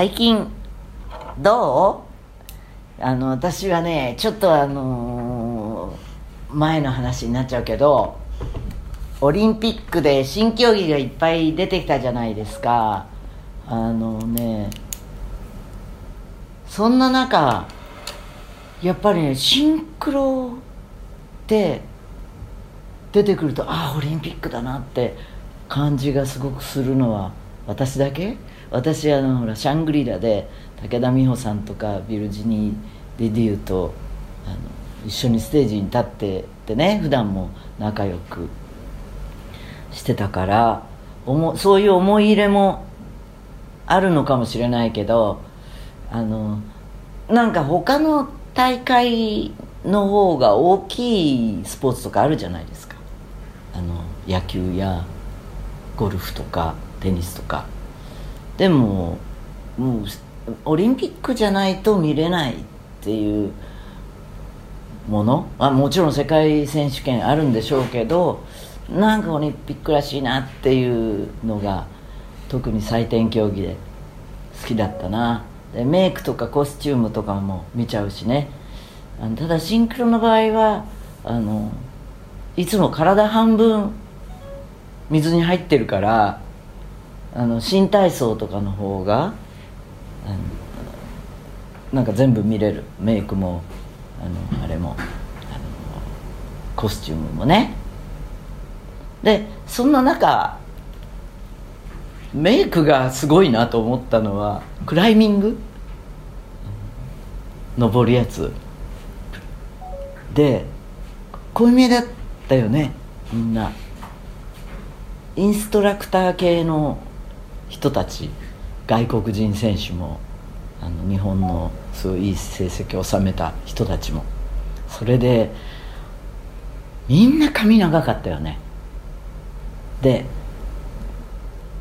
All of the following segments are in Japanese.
最近どう？あの私はねちょっとあのー前の話になっちゃうけどオリンピックで新競技がいっぱい出てきたじゃないですか。あのねそんな中やっぱりねシンクロって出てくるとああオリンピックだなって感じがすごくするのは私だけ？私あのほらシャングリラで武田美穂さんとかビルジニー・デデューとあの一緒にステージに立っててね普段も仲良くしてたからおもそういう思い入れもあるのかもしれないけどあのなんか他の大会の方が大きいスポーツとかあるじゃないですか。あの野球やゴルフとかテニスとか。でももうオリンピックじゃないと見れないっていうもの？あもちろん世界選手権あるんでしょうけどなんかオリンピックらしいなっていうのが特に採点競技で好きだったな。でメイクとかコスチュームとかも見ちゃうしね。あのただシンクロの場合はあのいつも体半分水に入ってるからあの新体操とかの方がなんか全部見れる。メイクもあのあれもあのコスチュームもね。でそんな中メイクがすごいなと思ったのはクライミング？登るやつ。で濃いめだったよねみんな。インストラクター系の人たち外国人選手もあの日本のすごいいい成績を収めた人たちもそれでみんな髪長かったよね。で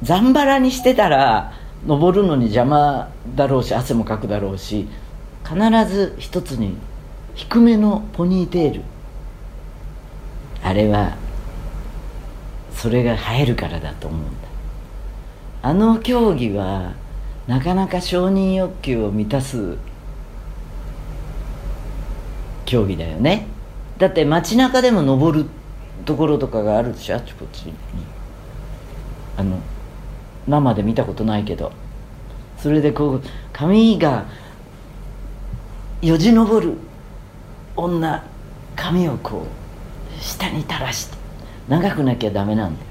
ざんばらにしてたら登るのに邪魔だろうし汗もかくだろうし必ず一つに低めのポニーテール。あれはそれが映えるからだと思うんだ。あの競技はなかなか承認欲求を満たす競技だよね。だって街中でも登るところとかがあるでしょ。あちこっちに。あの生で見たことないけど。それでこう髪がよじ登る女髪をこう下に垂らして。長くなきゃダメなんだよ。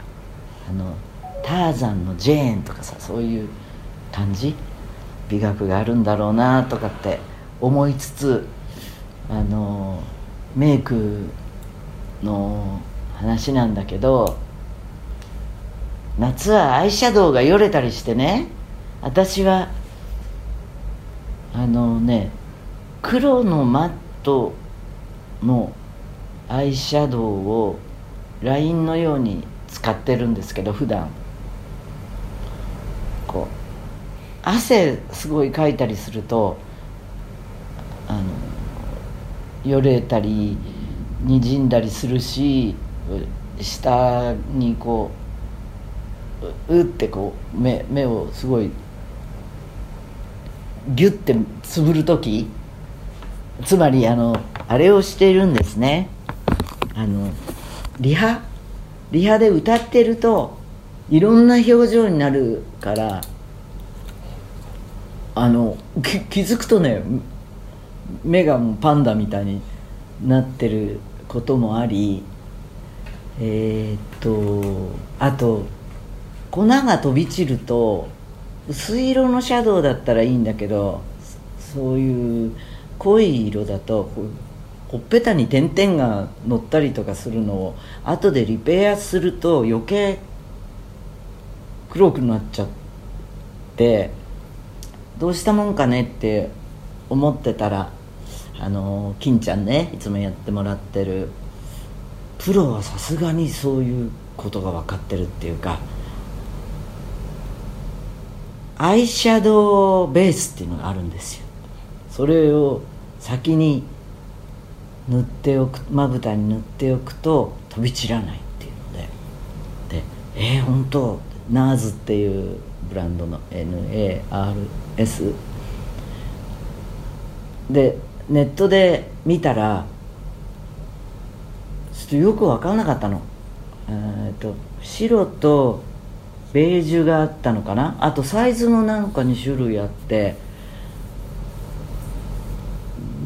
あのターザンのジェーンとかさそういう感じ？美学があるんだろうなとかって思いつつあのメイクの話なんだけど夏はアイシャドウがよれたりしてね私はあのね黒のマットのアイシャドウをラインのように使ってるんですけど普段こう汗すごいかいたりするとあのよれたりにじんだりするし下にこううってこう目目をすごいギュッてつぶる時つまりあのあれをしているんですね。あのリハリハで歌ってるといろんな表情になるからあのき気づくとね目がもうパンダみたいになってることもありえー、っとあと粉が飛び散ると薄い色のシャドウだったらいいんだけどそういう濃い色だとほっぺたに点々が乗ったりとかするのを後でリペアすると余計黒くなっちゃってどうしたもんかねって思ってたらあの金ちゃんねいつもやってもらってるプロはさすがにそういうことが分かってるっていうかアイシャドウベースっていうのがあるんですよ。それを先に塗っておくまぶたに塗っておくと飛び散らないっていうので。でえー、本当ナーズっていうブランドの NARS S でネットで見たらちょっとよく分からなかったの。えっと白とベージュがあったのかな。あとサイズもなんか2種類あって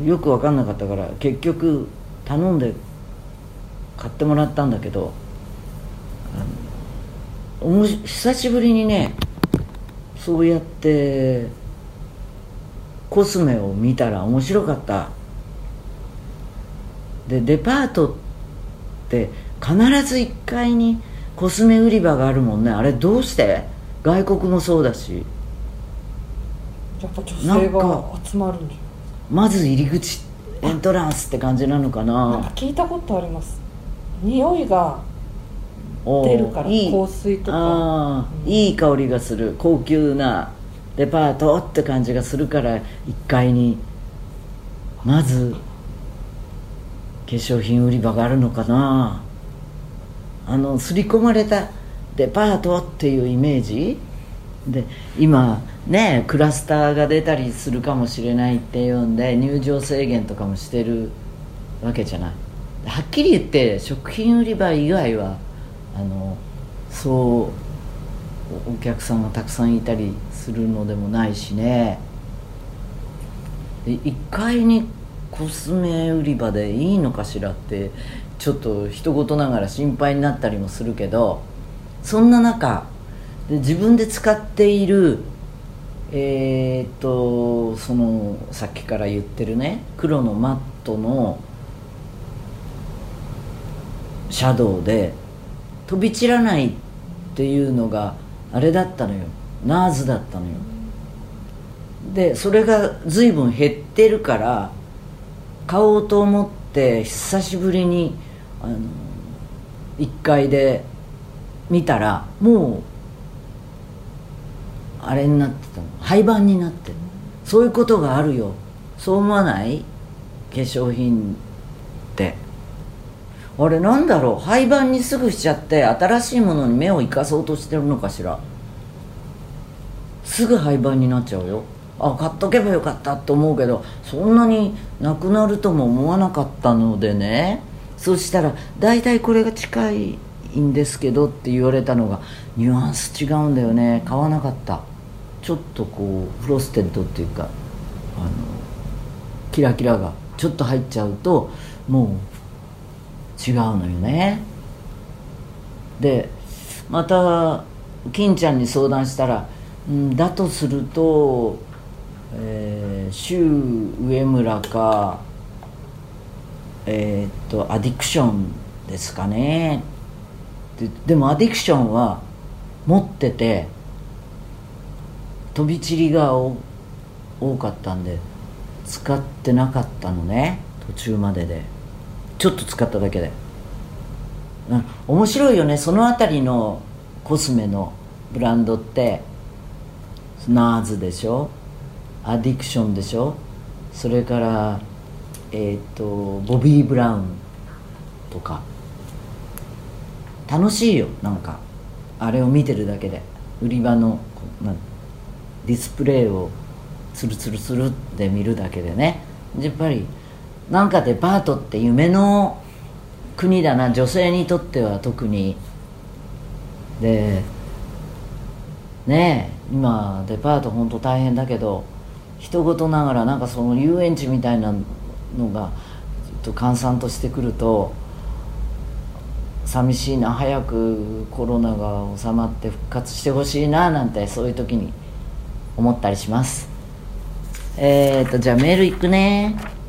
よく分かんなかったから結局頼んで買ってもらったんだけどおも久しぶりにねそうやってコスメを見たら面白かった。でデパートって必ず1階にコスメ売り場があるもんね。あれどうして？外国もそうだし。やっぱ女性が集まるんじゃまず入り口エントランスって感じなのかな。なんか聞いたことあります。匂いが出るからいい。香水とか。ああ、うんいい香りがする。高級なデパートって感じがするから1階にまず化粧品売り場があるのかな。あの刷り込まれたデパートっていうイメージ。で今ねクラスターが出たりするかもしれないっていうんで入場制限とかもしてるわけじゃない。はっきり言って食品売り場以外はあのそうお客さんがたくさんいたりするのでもないしね。で1階にコスメ売り場でいいのかしらってちょっと人事ながら心配になったりもするけどそんな中で自分で使っているえーっとそのさっきから言ってるね黒のマットのシャドウで飛び散らないっていうのがあれだったのよ。ナーズだったのよ。でそれが随分減ってるから買おうと思って久しぶりにあの1階で見たらもうあれになってたの。廃盤になってる。そういうことがあるよ。そう思わない？化粧品あれなんだろう？廃盤にすぐしちゃって新しいものに目を生かそうとしてるのかしら？すぐ廃盤になっちゃうよ。あ買っとけばよかったと思うけどそんなになくなるとも思わなかったのでね。そしたら大体これが近いんですけどって言われたのがニュアンス違うんだよね。買わなかった。ちょっとこうフロステッドっていうかあのキラキラがちょっと入っちゃうともう違うのよね。でまた金ちゃんに相談したら、うん、だとすると、えー、周上村かえーっとアディクションですかね。ででもアディクションは持ってて飛び散りが多かったんで使ってなかったのね途中までで。ちょっと使っただけで、うん、面白いよね。その辺りのコスメのブランドって。ナーズでしょ。アディクションでしょ。それからえっ、とボビー・ブラウンとか。楽しいよ。なんか。あれを見てるだけで。売り場のディスプレイをツルツルツルって見るだけでね。やっぱりなんかデパートって夢の国だな女性にとっては特に。でねえ今デパート本当大変だけど人事ながらなんかその遊園地みたいなのがちょっと閑散としてくると寂しいな早くコロナが収まって復活してほしいななんてそういう時に思ったりします。えーとじゃあメールいくね。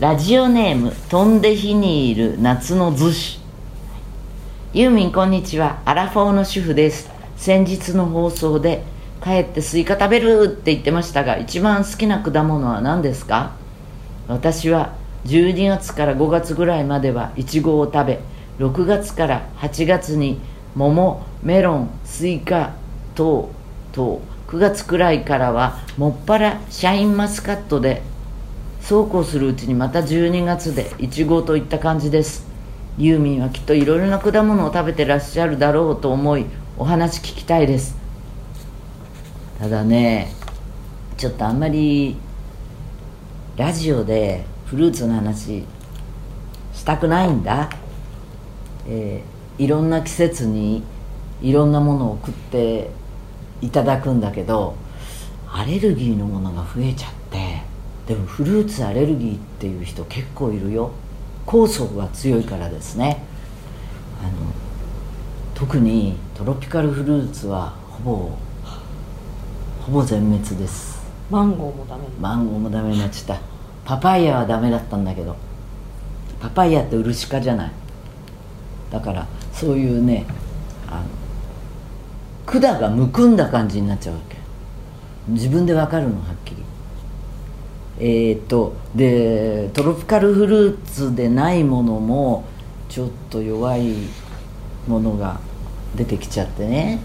ラジオネーム飛んで火にいる夏の逗子ユーミンこんにちは。アラフォーの主婦です。先日の放送で帰ってスイカ食べるって言ってましたが一番好きな果物は何ですか？私は12月から5月ぐらいまではイチゴを食べ6月から8月に桃メロンスイカ等々9月くらいからはもっぱらシャインマスカットでそうこうするうちにまた12月でイチゴといった感じです。ユーミンはきっといろいろな果物を食べてらっしゃるだろうと思いお話聞きたいです。ただねちょっとあんまりラジオでフルーツの話したくないんだ、えーいろんな季節にいろんなものを食っていただくんだけどアレルギーのものが増えちゃってでもフルーツアレルギーっていう人結構いるよ。酵素が強いからですね。あの特にトロピカルフルーツはほぼほぼ全滅です。マンゴーもダメ。マンゴーもダメになっちゃった。パパイヤはダメだったんだけど。パパイヤってウルシ科じゃない。だからそういうねあの管がむくんだ感じになっちゃうわけ。自分でわかるのはっきりえー、っとでトロピカルフルーツでないものもちょっと弱いものが出てきちゃってね。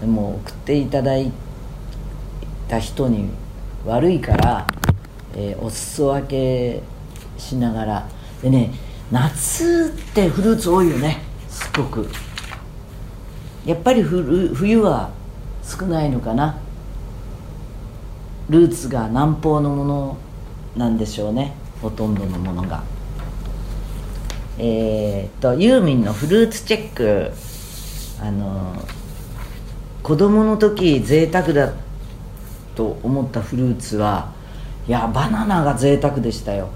でも送っていただいた人に悪いから、えーお裾分けしながら。でね夏ってフルーツ多いよね。すごく。やっぱり冬冬は少ないのかな。ルーツが南方のものなんでしょうねほとんどのものが。えーっとユーミンのフルーツチェックあの子供の時贅沢だと思ったフルーツはいやバナナが贅沢でしたよ。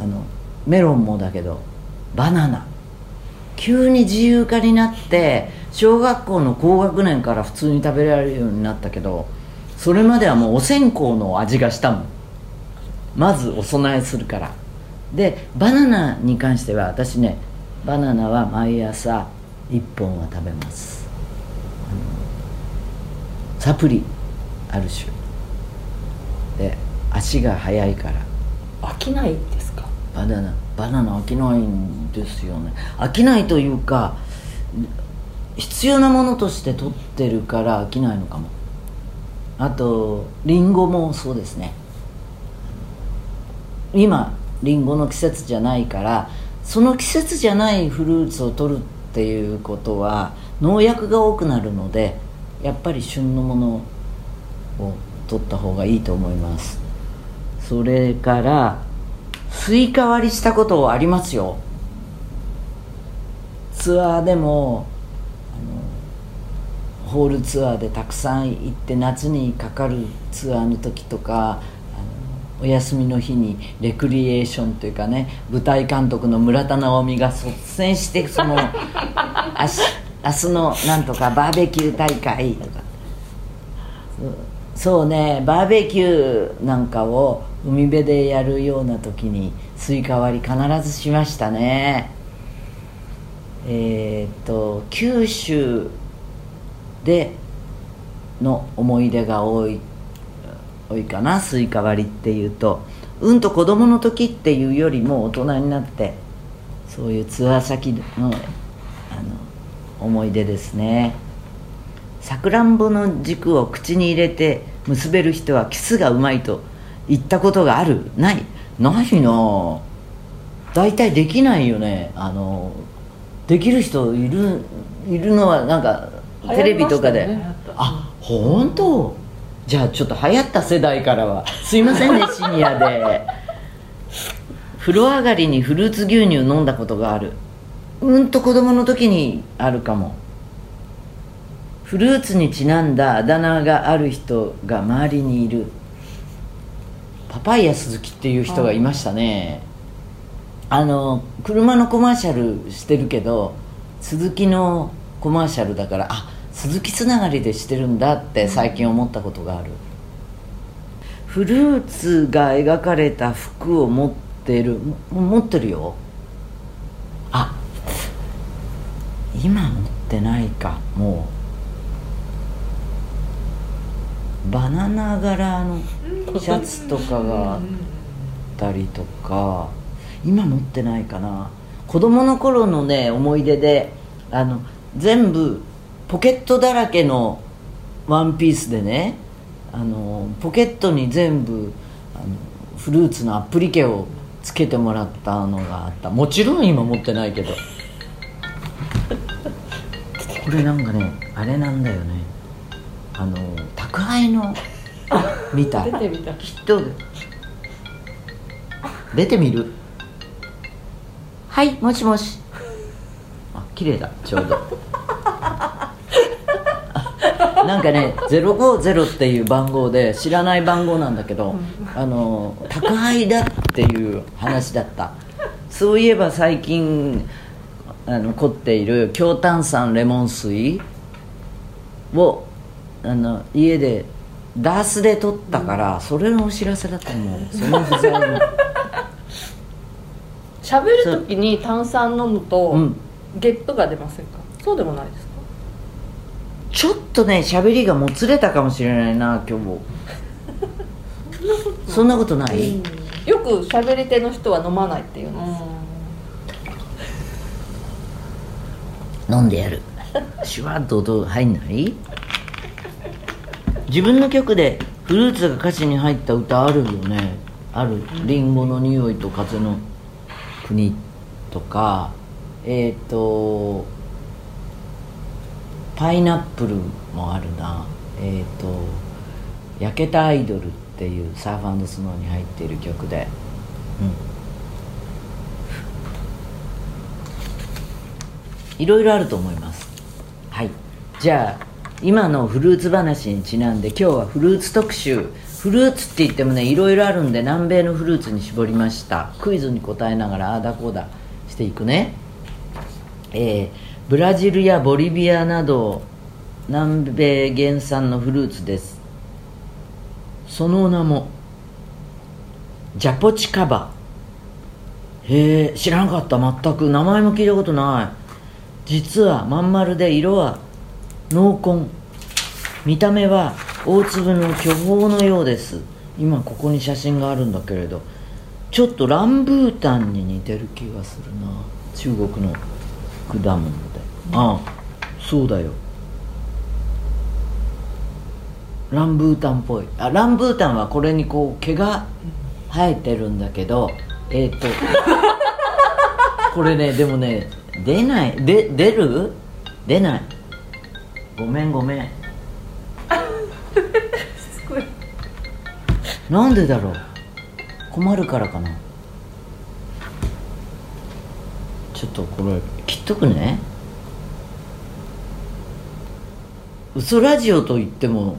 あのメロンもだけどバナナ。急に自由化になって小学校の高学年から普通に食べられるようになったけどそれまではもうお線香の味がしたもん。まずお供えするから。でバナナに関しては私ねバナナは毎朝1本は食べます。サプリある種。で足が速いから。飽きないですか？バナナ。バナナ飽きないんですよね。飽きないというか必要なものとして取ってるから飽きないのかもあとリンゴもそうですね。今リンゴの季節じゃないからその季節じゃないフルーツを取るっていうことは農薬が多くなるのでやっぱり旬のものを取った方がいいと思います。それからスイカ割りしたことありますよ。ツアーでもホールツアーでたくさん行って夏にかかるツアーの時とかお休みの日にレクリエーションというかね舞台監督の村田直美が率先してその 明日明日のなんとかバーベキュー大会とか。そうねバーベキューなんかを海辺でやるような時にスイカ割り必ずしましたね。えーっと九州での思い出が多い多いかなスイカ割りっていうとうんと子供の時っていうよりも大人になってそういうツアー先のあの思い出ですね。さくらんぼの軸を口に入れて結べる人はキスがうまいと言ったことがある？ない？ないな。大体できないよね。あのできる人いるいるのはなんかテレビとかで、ねあ本当？じゃあちょっと流行った世代からは。すいませんねシニアで。風呂上がりにフルーツ牛乳飲んだことがある。うんと子供の時にあるかも。フルーツにちなんだあだ名がある人が周りにいる。パパイヤ鈴木っていう人がいましたね。あの車のコマーシャルしてるけど鈴木のコマーシャルだからあ鈴木つながりでしてるんだって最近思ったことがある、フルーツが描かれた服を持ってる。も持ってるよ。あ今持ってないか。もう。バナナ柄のシャツとかがあったりとか。今持ってないかな。子供の頃のね思い出であの全部ポケットだらけのワンピースでねあのポケットに全部あのフルーツのアプリケをつけてもらったのがあった。もちろん今持ってないけど。これなんかねあれなんだよね。あの宅配の見た？出てみた。きっと出てみる？はいもしもし。あ綺麗だ。ちょうどなんかね050っていう番号で知らない番号なんだけど、あの宅配だっていう話だった。そういえば最近あの凝っている強炭酸レモン水をあの家でダースで取ったから、それのお知らせだと思うその不在の。喋る時に炭酸飲むと、うん。ゲップが出ませんか？そうでもないですか？ちょっとね喋りがもつれたかもしれないな今日 そんなことない、よく喋り手の人は飲まないっていうんです、飲んでやる？シュワッと音入んない？自分の曲でフルーツが歌詞に入った歌あるよね。ある「リンゴの匂いと風の国」とか。えっ、と「パイナップル」もあるな。えっ、と「焼けたアイドル」っていうサーファンスノーに入っている曲で。うん。いろいろあると思います。はい。じゃあ今のフルーツ話にちなんで今日はフルーツ特集。フルーツって言ってもねいろいろあるんで南米のフルーツに絞りました。クイズに答えながらああだこうだしていくね。えーブラジルやボリビアなど南米原産のフルーツです。その名もジャポチカバ。へえ知らなかった。全く。名前も聞いたことない。実はまん丸で色は濃紺。見た目は大粒の巨峰のようです。今ここに写真があるんだけれど。ちょっとランブータンに似てる気がするな。中国の果物。ああそうだよ。ランブータンっぽい。あランブータンはこれにこう毛が生えてるんだけどえっ、と これねでもね出ない。で出る？出ない。ごめんごめん。なんでだろう？困るからかな。ちょっとこれ切っとくね嘘ラジオといっても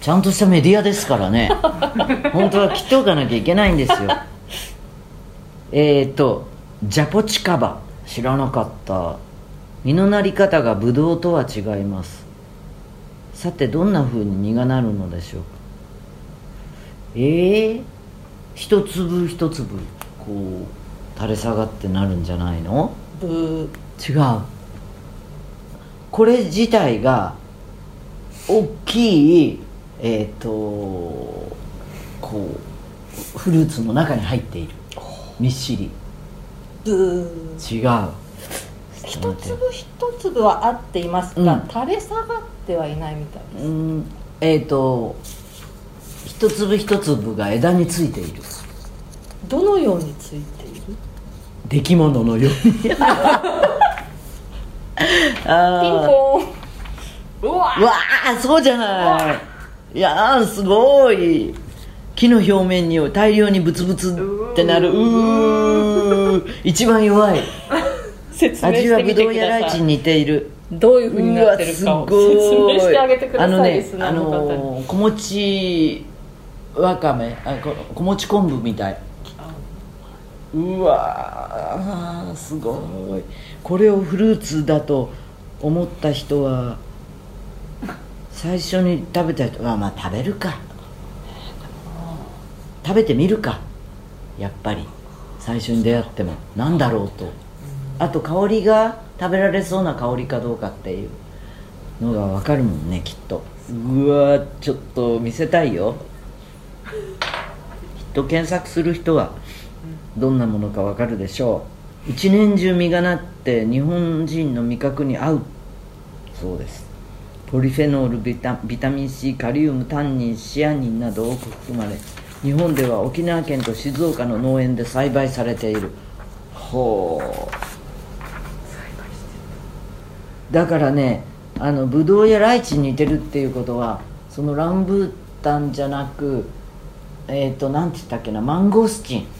ちゃんとしたメディアですからね。本当は切っておかなきゃいけないんですよ。えっ、ー、とジャポチカバ知らなかった。実のなり方がブドウとは違います。さてどんな風に実がなるのでしょうか。ええー、一粒一粒こう垂れ下がってなるんじゃないの？ブー違うこれ自体が大きいえっ、とこうフルーツの中に入っている。みっしり。違う。一粒一粒は合っていますが、うん。垂れ下がってはいないみたいです、うん。えっ、と一粒一粒が枝についている。どのようについている？出来物のように ピンあポーン。うわー。うそうじゃない。いやーすごい。木の表面に大量にブツブツってなる。うー。一番弱い。説明味はぶどうやライチに似ている。どういうふうになってるかを説明してあげてくださいあのねあーのー小餅わかめ。あこ小餅昆布みたいうわすごい。これをフルーツだと思った人は最初に食べた人はまあ食べるか。食べてみるか。やっぱり。最初に出会っても。なんだろうと。あと香りが食べられそうな香りかどうかっていうのが分かるもんねきっと。うわちょっと見せたいよ。きっと検索する人は。どんなものか分かるでしょう。一年中実がなって日本人の味覚に合う。そうです。ポリフェノールビタビタミン C カリウムタンニンシアニンなど多く含まれ日本では沖縄県と静岡の農園で栽培されている。ほう。だからねあのブドウやライチに似てるっていうことはそのランブータンじゃなくえっ、となんて言ったっけなマンゴースチン。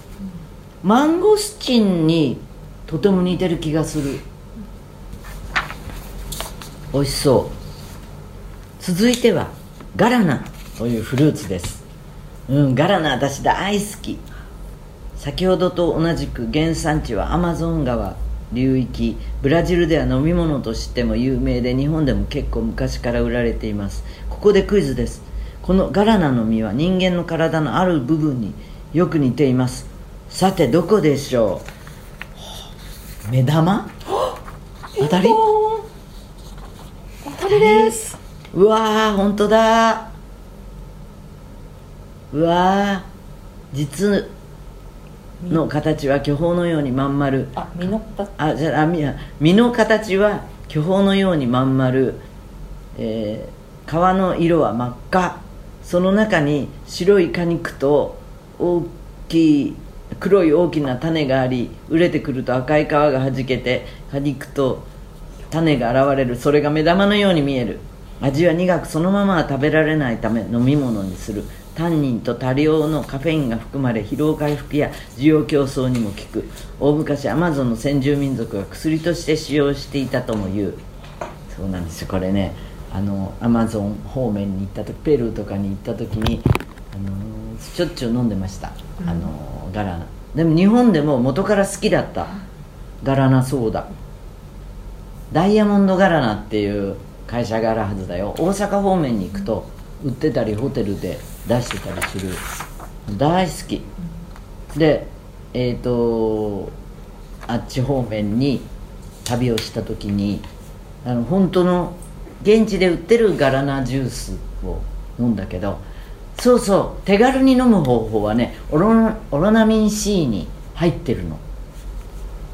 マンゴスチンにとても似てる気がする。美味しそう。続いてはガラナというフルーツです。うんガラナ私大好き。先ほどと同じく原産地はアマゾン川流域。ブラジルでは飲み物としても有名で日本でも結構昔から売られています。ここでクイズです。このガラナの実は人間の体のある部分によく似ています。さてどこでしょう？目玉？当たり？当たりです。うわー本当だ。うわー実の形は巨峰のようにまん丸。あ実の形あじゃあみ実の形は巨峰のようにまん丸、えー皮の色は真っ赤。その中に白い果肉と大きい黒い大きな種があり熟れてくると赤い皮がはじけて果肉と種が現れる。それが目玉のように見える。味は苦くそのままは食べられないため飲み物にする。タンニンと多量のカフェインが含まれ疲労回復や需要競争にも効く。大昔アマゾンの先住民族が薬として使用していたとも言う。そうなんですよ。これねあのアマゾン方面に行った時ペルーとかに行った時に、あのしょっちゅう飲んでました、あのガラナ。でも日本でも元から好きだったガラナソーダ。ダイヤモンドガラナっていう会社があるはずだよ。大阪方面に行くと売ってたりホテルで出してたりする。大好き。でえっ、とあっち方面に旅をした時にあの本当の現地で売ってるガラナジュースを飲んだけどそうそう。手軽に飲む方法はねオロオロナミン C に入ってるの。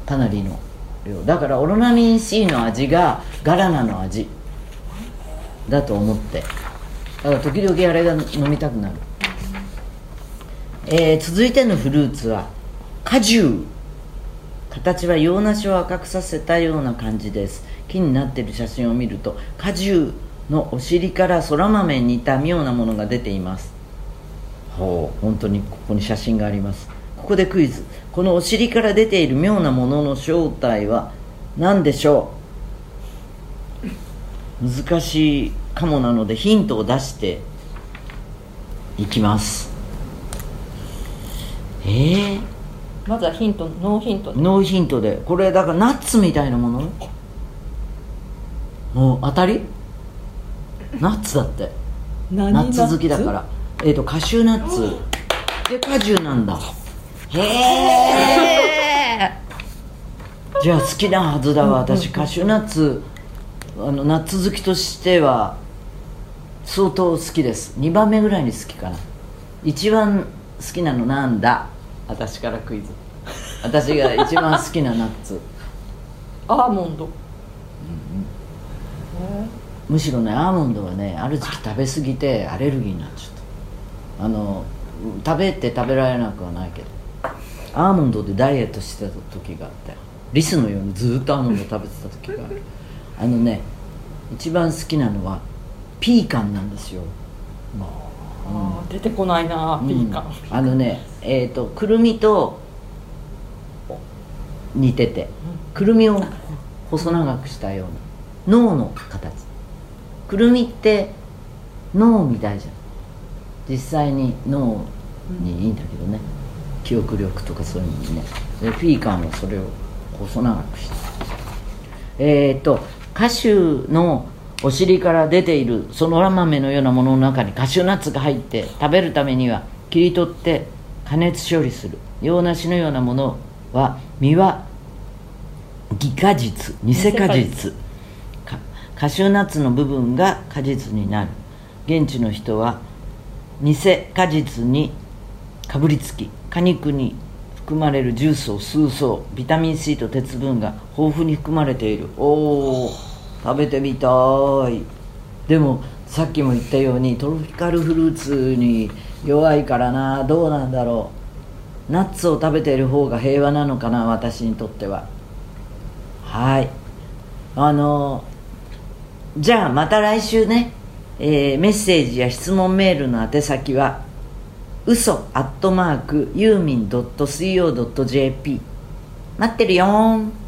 かなりの量。だからオロナミン C の味がガラナの味だと思って。だから時々あれが飲みたくなる、えー続いてのフルーツは果汁。形は洋梨を赤くさせたような感じです。木になってる写真を見ると果汁のお尻からそら豆に似た妙なものが出ています。ほう本当にここに写真があります。ここでクイズ。このお尻から出ている妙なものの正体は何でしょう？難しいかもなのでヒントを出していきます。えー、まずはヒントノーヒントで。ノーヒントで。これだからナッツみたいなもの？もう当たり？ナッツだって。何ナッツ好きだからえっ、とカシューナッツ。で果汁なんだ。へえ。じゃあ好きなはずだわ。私カシューナッツあのナッツ好きとしては相当好きです。2番目ぐらいに好きかな。一番好きなのなんだ？私からクイズ。私が一番好きなナッツ。アーモンド、えむしろねアーモンドはねある時期食べ過ぎてアレルギーになっちゃったあの食べて食べられなくはないけど。アーモンドでダイエットしてた時があって。リスのようにずっとアーモンド食べてた時がある。あのね一番好きなのはピーカンなんですよ。あー出てこないなピーカン、うんあのねえっ、とくるみと似てて。くるみを細長くしたような脳の形。くるみって脳みたいじゃん実際に脳にいいんだけどね、記憶力とかそういうのにね。でピーカンはそれを細長くして。えっ、とカシューのお尻から出ているそのら豆のようなものの中にカシューナッツが入って食べるためには切り取って加熱処理する。洋梨のようなものは実は偽果実。偽果偽実。かカシューナッツの部分が果実になる。現地の人は偽果実にかぶりつき果肉に含まれるジュースを吸うそうビタミン C と鉄分が豊富に含まれている。おお食べてみたい。でもさっきも言ったようにトロピカルフルーツに弱いからな。どうなんだろう。ナッツを食べている方が平和なのかな私にとっては。はい。あのじゃあまた来週ね、えーメッセージや質問メールの宛先は嘘アットマークユーミン .co.jp 待ってるよーん。